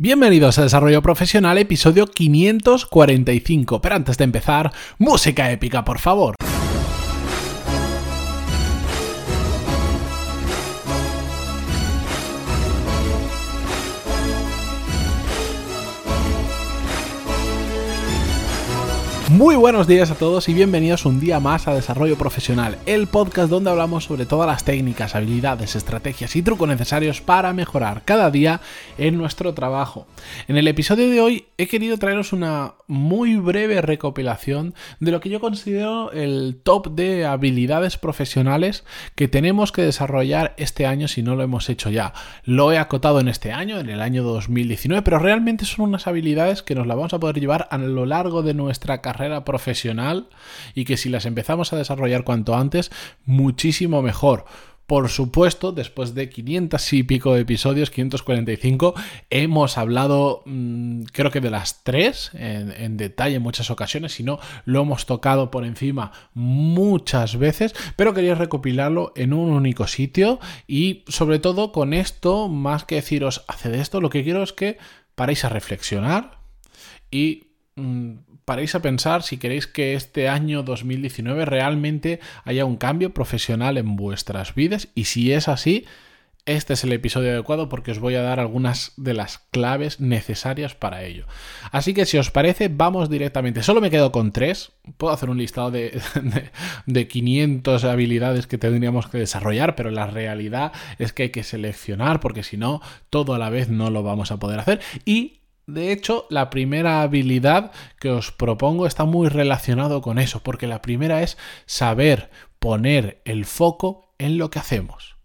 Bienvenidos a Desarrollo Profesional, episodio 545. Pero antes de empezar, música épica, por favor. Muy buenos días a todos y bienvenidos un día más a Desarrollo Profesional, el podcast donde hablamos sobre todas las técnicas, habilidades, estrategias y trucos necesarios para mejorar cada día en nuestro trabajo. En el episodio de hoy he querido traeros una muy breve recopilación de lo que yo considero el top de habilidades profesionales que tenemos que desarrollar este año si no lo hemos hecho ya. Lo he acotado en este año, en el año 2019, pero realmente son unas habilidades que nos las vamos a poder llevar a lo largo de nuestra carrera profesional y que si las empezamos a desarrollar cuanto antes, muchísimo mejor. Por supuesto, después de 500 y pico episodios, 545, hemos hablado mm, creo que de las tres en, detalle en muchas ocasiones, si no, lo hemos tocado por encima muchas veces, pero quería recopilarlo en un único sitio y sobre todo con esto, más que deciros, hace de esto, lo que quiero es que paréis a reflexionar y paréis a pensar si queréis que este año 2019 realmente haya un cambio profesional en vuestras vidas y si es así, este es el episodio adecuado porque os voy a dar algunas de las claves necesarias para ello. Así que si os parece, vamos directamente. Solo me quedo con tres. Puedo hacer un listado de, de, de 500 habilidades que tendríamos que desarrollar, pero la realidad es que hay que seleccionar porque si no, todo a la vez no lo vamos a poder hacer. Y de hecho, la primera habilidad que os propongo está muy relacionado con eso, porque la primera es saber poner el foco en lo que hacemos.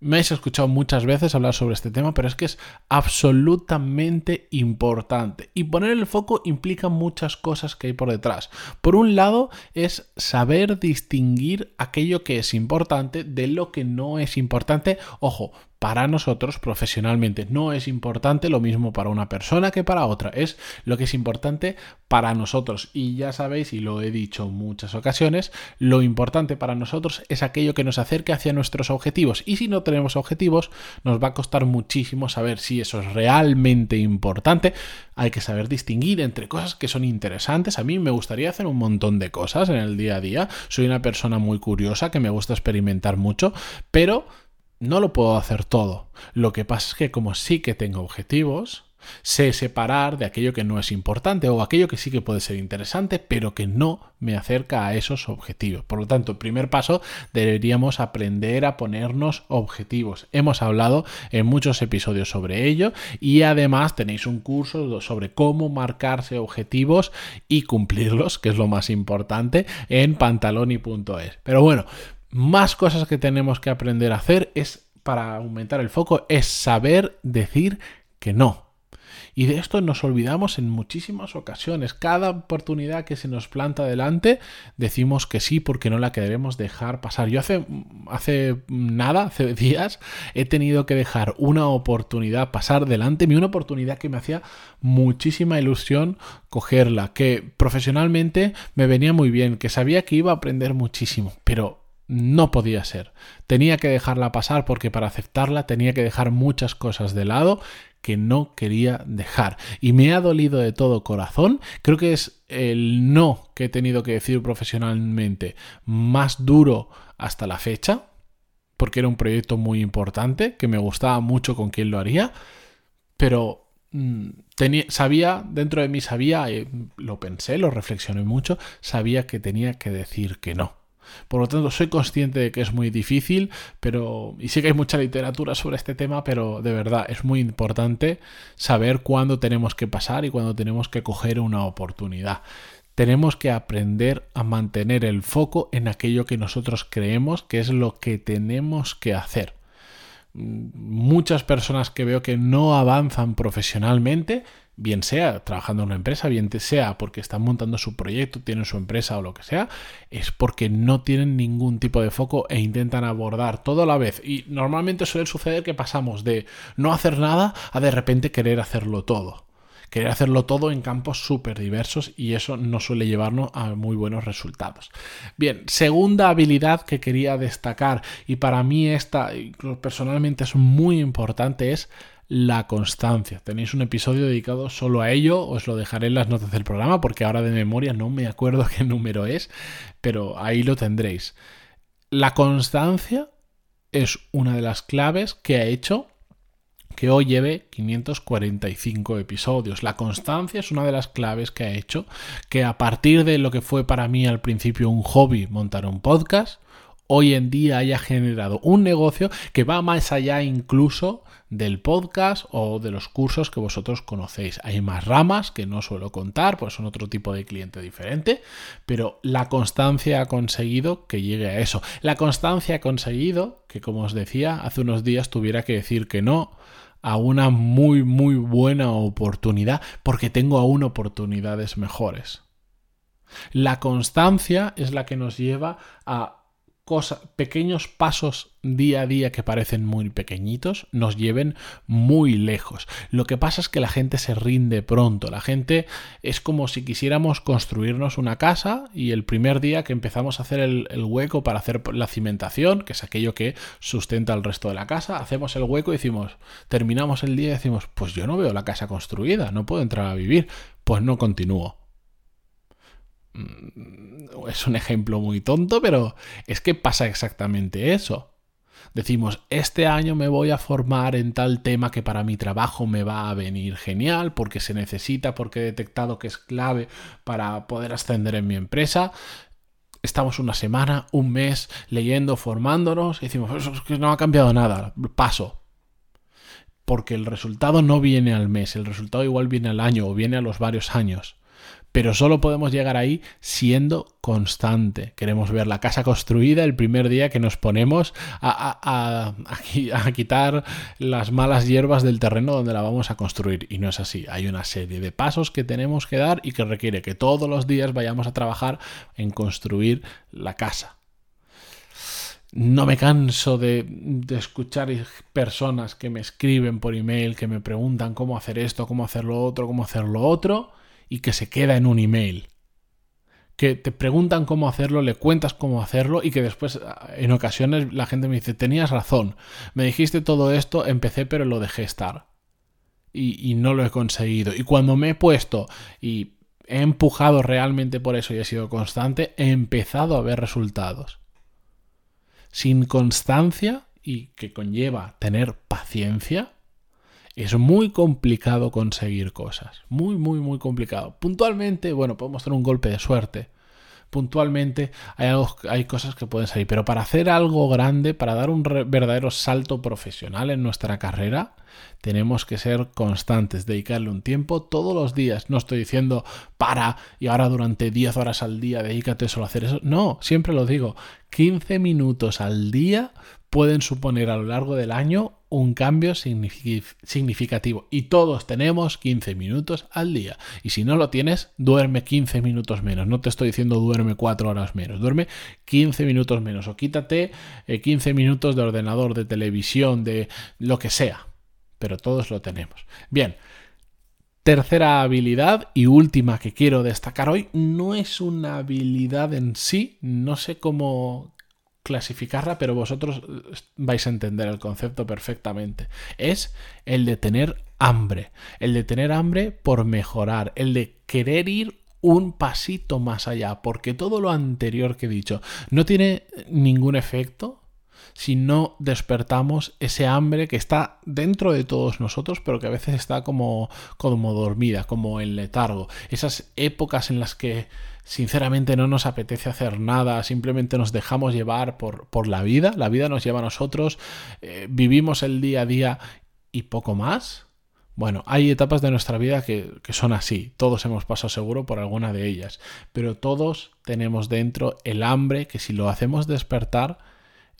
Me habéis escuchado muchas veces hablar sobre este tema, pero es que es absolutamente importante. Y poner el foco implica muchas cosas que hay por detrás. Por un lado, es saber distinguir aquello que es importante de lo que no es importante. Ojo, para nosotros profesionalmente. No es importante lo mismo para una persona que para otra. Es lo que es importante para nosotros. Y ya sabéis, y lo he dicho muchas ocasiones, lo importante para nosotros es aquello que nos acerque hacia nuestros objetivos. Y si no tenemos objetivos, nos va a costar muchísimo saber si eso es realmente importante. Hay que saber distinguir entre cosas que son interesantes. A mí me gustaría hacer un montón de cosas en el día a día. Soy una persona muy curiosa que me gusta experimentar mucho, pero no lo puedo hacer todo. Lo que pasa es que como sí que tengo objetivos, sé separar de aquello que no es importante o aquello que sí que puede ser interesante, pero que no me acerca a esos objetivos. Por lo tanto, primer paso deberíamos aprender a ponernos objetivos. Hemos hablado en muchos episodios sobre ello y además tenéis un curso sobre cómo marcarse objetivos y cumplirlos, que es lo más importante, en pantaloni.es. Pero bueno, más cosas que tenemos que aprender a hacer es para aumentar el foco es saber decir que no. Y de esto nos olvidamos en muchísimas ocasiones. Cada oportunidad que se nos planta delante, decimos que sí porque no la queremos dejar pasar. Yo hace, hace nada, hace días, he tenido que dejar una oportunidad pasar delante, una oportunidad que me hacía muchísima ilusión cogerla, que profesionalmente me venía muy bien, que sabía que iba a aprender muchísimo, pero no podía ser. Tenía que dejarla pasar porque para aceptarla tenía que dejar muchas cosas de lado que no quería dejar. Y me ha dolido de todo corazón. Creo que es el no que he tenido que decir profesionalmente más duro hasta la fecha, porque era un proyecto muy importante, que me gustaba mucho con quién lo haría, pero mm, tenía, sabía, dentro de mí sabía, eh, lo pensé, lo reflexioné mucho, sabía que tenía que decir que no. Por lo tanto, soy consciente de que es muy difícil, pero y sé que hay mucha literatura sobre este tema, pero de verdad es muy importante saber cuándo tenemos que pasar y cuándo tenemos que coger una oportunidad. Tenemos que aprender a mantener el foco en aquello que nosotros creemos que es lo que tenemos que hacer. Muchas personas que veo que no avanzan profesionalmente bien sea trabajando en una empresa, bien sea porque están montando su proyecto, tienen su empresa o lo que sea, es porque no tienen ningún tipo de foco e intentan abordar todo a la vez. Y normalmente suele suceder que pasamos de no hacer nada a de repente querer hacerlo todo. Querer hacerlo todo en campos súper diversos y eso no suele llevarnos a muy buenos resultados. Bien, segunda habilidad que quería destacar y para mí esta personalmente es muy importante es la constancia. Tenéis un episodio dedicado solo a ello, os lo dejaré en las notas del programa porque ahora de memoria no me acuerdo qué número es, pero ahí lo tendréis. La constancia es una de las claves que ha hecho que hoy lleve 545 episodios. La constancia es una de las claves que ha hecho que a partir de lo que fue para mí al principio un hobby montar un podcast, hoy en día haya generado un negocio que va más allá incluso del podcast o de los cursos que vosotros conocéis. Hay más ramas que no suelo contar, pues son otro tipo de cliente diferente, pero la constancia ha conseguido que llegue a eso. La constancia ha conseguido que, como os decía, hace unos días tuviera que decir que no a una muy, muy buena oportunidad porque tengo aún oportunidades mejores. La constancia es la que nos lleva a pequeños pasos día a día que parecen muy pequeñitos nos lleven muy lejos. Lo que pasa es que la gente se rinde pronto. La gente es como si quisiéramos construirnos una casa y el primer día que empezamos a hacer el, el hueco para hacer la cimentación, que es aquello que sustenta el resto de la casa, hacemos el hueco y decimos, terminamos el día y decimos, pues yo no veo la casa construida, no puedo entrar a vivir, pues no continúo es un ejemplo muy tonto, pero es que pasa exactamente eso. Decimos, este año me voy a formar en tal tema que para mi trabajo me va a venir genial, porque se necesita, porque he detectado que es clave para poder ascender en mi empresa. Estamos una semana, un mes leyendo, formándonos, y decimos, es que no ha cambiado nada, paso. Porque el resultado no viene al mes, el resultado igual viene al año o viene a los varios años pero solo podemos llegar ahí siendo constante. Queremos ver la casa construida el primer día que nos ponemos a, quitar las malas hierbas del terreno donde la vamos a construir. Y no es así. Hay una serie de pasos que tenemos que dar y que requiere que todos los días vayamos a trabajar en construir la casa. No me canso de, escuchar personas que me escriben por email, que me preguntan cómo hacer esto, cómo hacer lo otro, cómo hacer lo otro y que se queda en un email. Que te preguntan cómo hacerlo, le cuentas cómo hacerlo y que después en ocasiones la gente me dice, tenías razón, me dijiste todo esto, empecé pero lo dejé estar. Y, y no lo he conseguido. Y cuando me he puesto y he empujado realmente por eso y he sido constante, he empezado a ver resultados. Sin constancia y que conlleva tener paciencia, es muy complicado conseguir cosas. Muy, muy, muy complicado. Puntualmente, bueno, podemos tener un golpe de suerte. Puntualmente hay, hay cosas que pueden salir. Pero para hacer algo grande, para dar un verdadero salto profesional en nuestra carrera, tenemos que ser constantes, dedicarle un tiempo todos los días. No estoy diciendo para y ahora durante 10 horas al día dedícate solo a hacer eso. No, siempre lo digo. 15 minutos al día pueden suponer a lo largo del año un cambio significativo. Y todos tenemos 15 minutos al día. Y si no lo tienes, duerme 15 minutos menos. No te estoy diciendo duerme 4 horas menos. Duerme 15 minutos menos. O quítate 15 eh, minutos de ordenador, de televisión, de lo que sea. Pero todos lo tenemos. Bien. Tercera habilidad y última que quiero destacar hoy no es una habilidad en sí, no sé cómo clasificarla, pero vosotros vais a entender el concepto perfectamente. Es el de tener hambre, el de tener hambre por mejorar, el de querer ir un pasito más allá, porque todo lo anterior que he dicho no tiene ningún efecto si no despertamos ese hambre que está dentro de todos nosotros, pero que a veces está como, como dormida, como en letargo. Esas épocas en las que sinceramente no nos apetece hacer nada, simplemente nos dejamos llevar por, por la vida, la vida nos lleva a nosotros, eh, vivimos el día a día y poco más. Bueno, hay etapas de nuestra vida que, que, son así, todos hemos pasado seguro por alguna de ellas, pero todos tenemos dentro el hambre que si lo hacemos despertar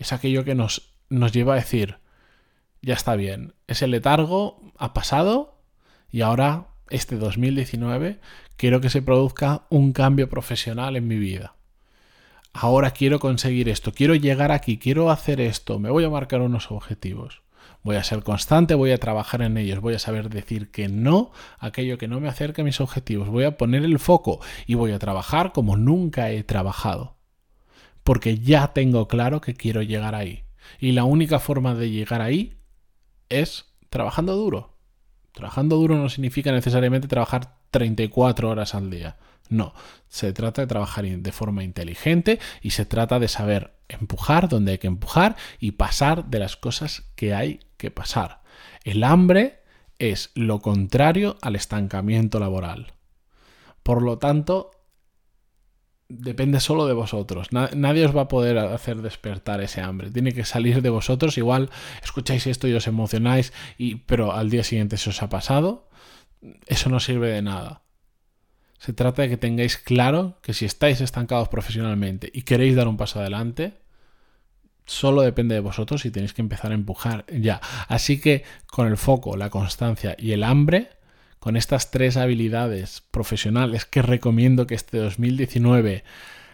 es aquello que nos, nos lleva a decir, ya está bien, ese letargo ha pasado y ahora este 2019 quiero que se produzca un cambio profesional en mi vida. Ahora quiero conseguir esto, quiero llegar aquí, quiero hacer esto, me voy a marcar unos objetivos. Voy a ser constante, voy a trabajar en ellos, voy a saber decir que no aquello que no me acerque a mis objetivos, voy a poner el foco y voy a trabajar como nunca he trabajado. Porque ya tengo claro que quiero llegar ahí. Y la única forma de llegar ahí es trabajando duro Trabajando duro no significa necesariamente trabajar 34 horas al día. No, se trata de trabajar de forma inteligente y se trata de saber empujar donde hay que empujar y pasar de las cosas que hay que pasar. El hambre es lo contrario al estancamiento laboral. Por lo tanto, depende solo de vosotros. nadie os va a poder hacer despertar ese hambre. Tiene que salir de vosotros. Igual escucháis esto y os emocionáis, y, pero al día siguiente se os ha pasado. Eso no sirve de nada. Se trata de que tengáis claro que si estáis estancados profesionalmente y queréis dar un paso adelante, solo depende de vosotros y tenéis que empezar a empujar ya. Así que con el foco, la constancia y el hambre, con estas tres habilidades profesionales que recomiendo que este 2019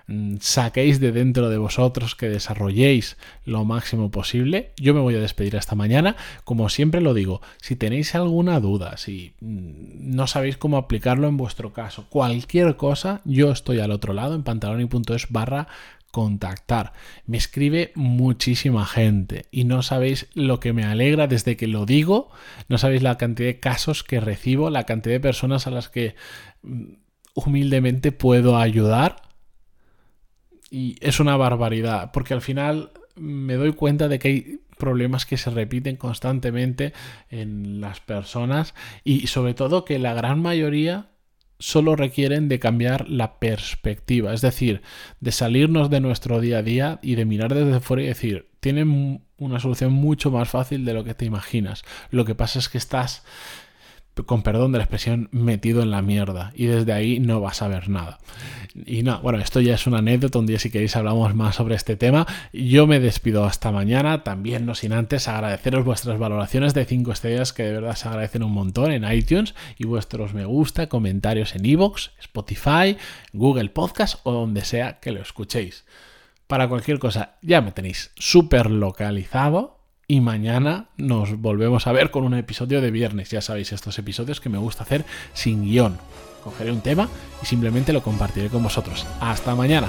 mm, saquéis de dentro de vosotros, que desarrolléis lo máximo posible. Yo me voy a despedir hasta mañana. Como siempre lo digo, si tenéis alguna duda, si mm, no sabéis cómo aplicarlo en vuestro caso, cualquier cosa, yo estoy al otro lado en pantaloni.es barra contactar. Me escribe muchísima gente y no sabéis lo que me alegra desde que lo digo, no sabéis la cantidad de casos que recibo, la cantidad de personas a las que mm, humildemente puedo ayudar. Y es una barbaridad, porque al final me doy cuenta de que hay problemas que se repiten constantemente en las personas y sobre todo que la gran mayoría solo requieren de cambiar la perspectiva, es decir, de salirnos de nuestro día a día y de mirar desde fuera y decir, tienen una solución mucho más fácil de lo que te imaginas. Lo que pasa es que estás con perdón de la expresión, metido en la mierda. Y desde ahí no vas a ver nada. Y no, bueno, esto ya es una anécdota. Un día, si queréis, hablamos más sobre este tema. Yo me despido hasta mañana. También, no sin antes, agradeceros vuestras valoraciones de 5 estrellas, que de verdad se agradecen un montón en iTunes. Y vuestros me gusta, comentarios en iVoox, Spotify, Google Podcast o donde sea que lo escuchéis. Para cualquier cosa, ya me tenéis súper localizado y mañana nos volvemos a ver con un episodio de viernes. Ya sabéis, estos episodios que me gusta hacer sin guion. Cogeré un tema y simplemente lo compartiré con vosotros. Hasta mañana.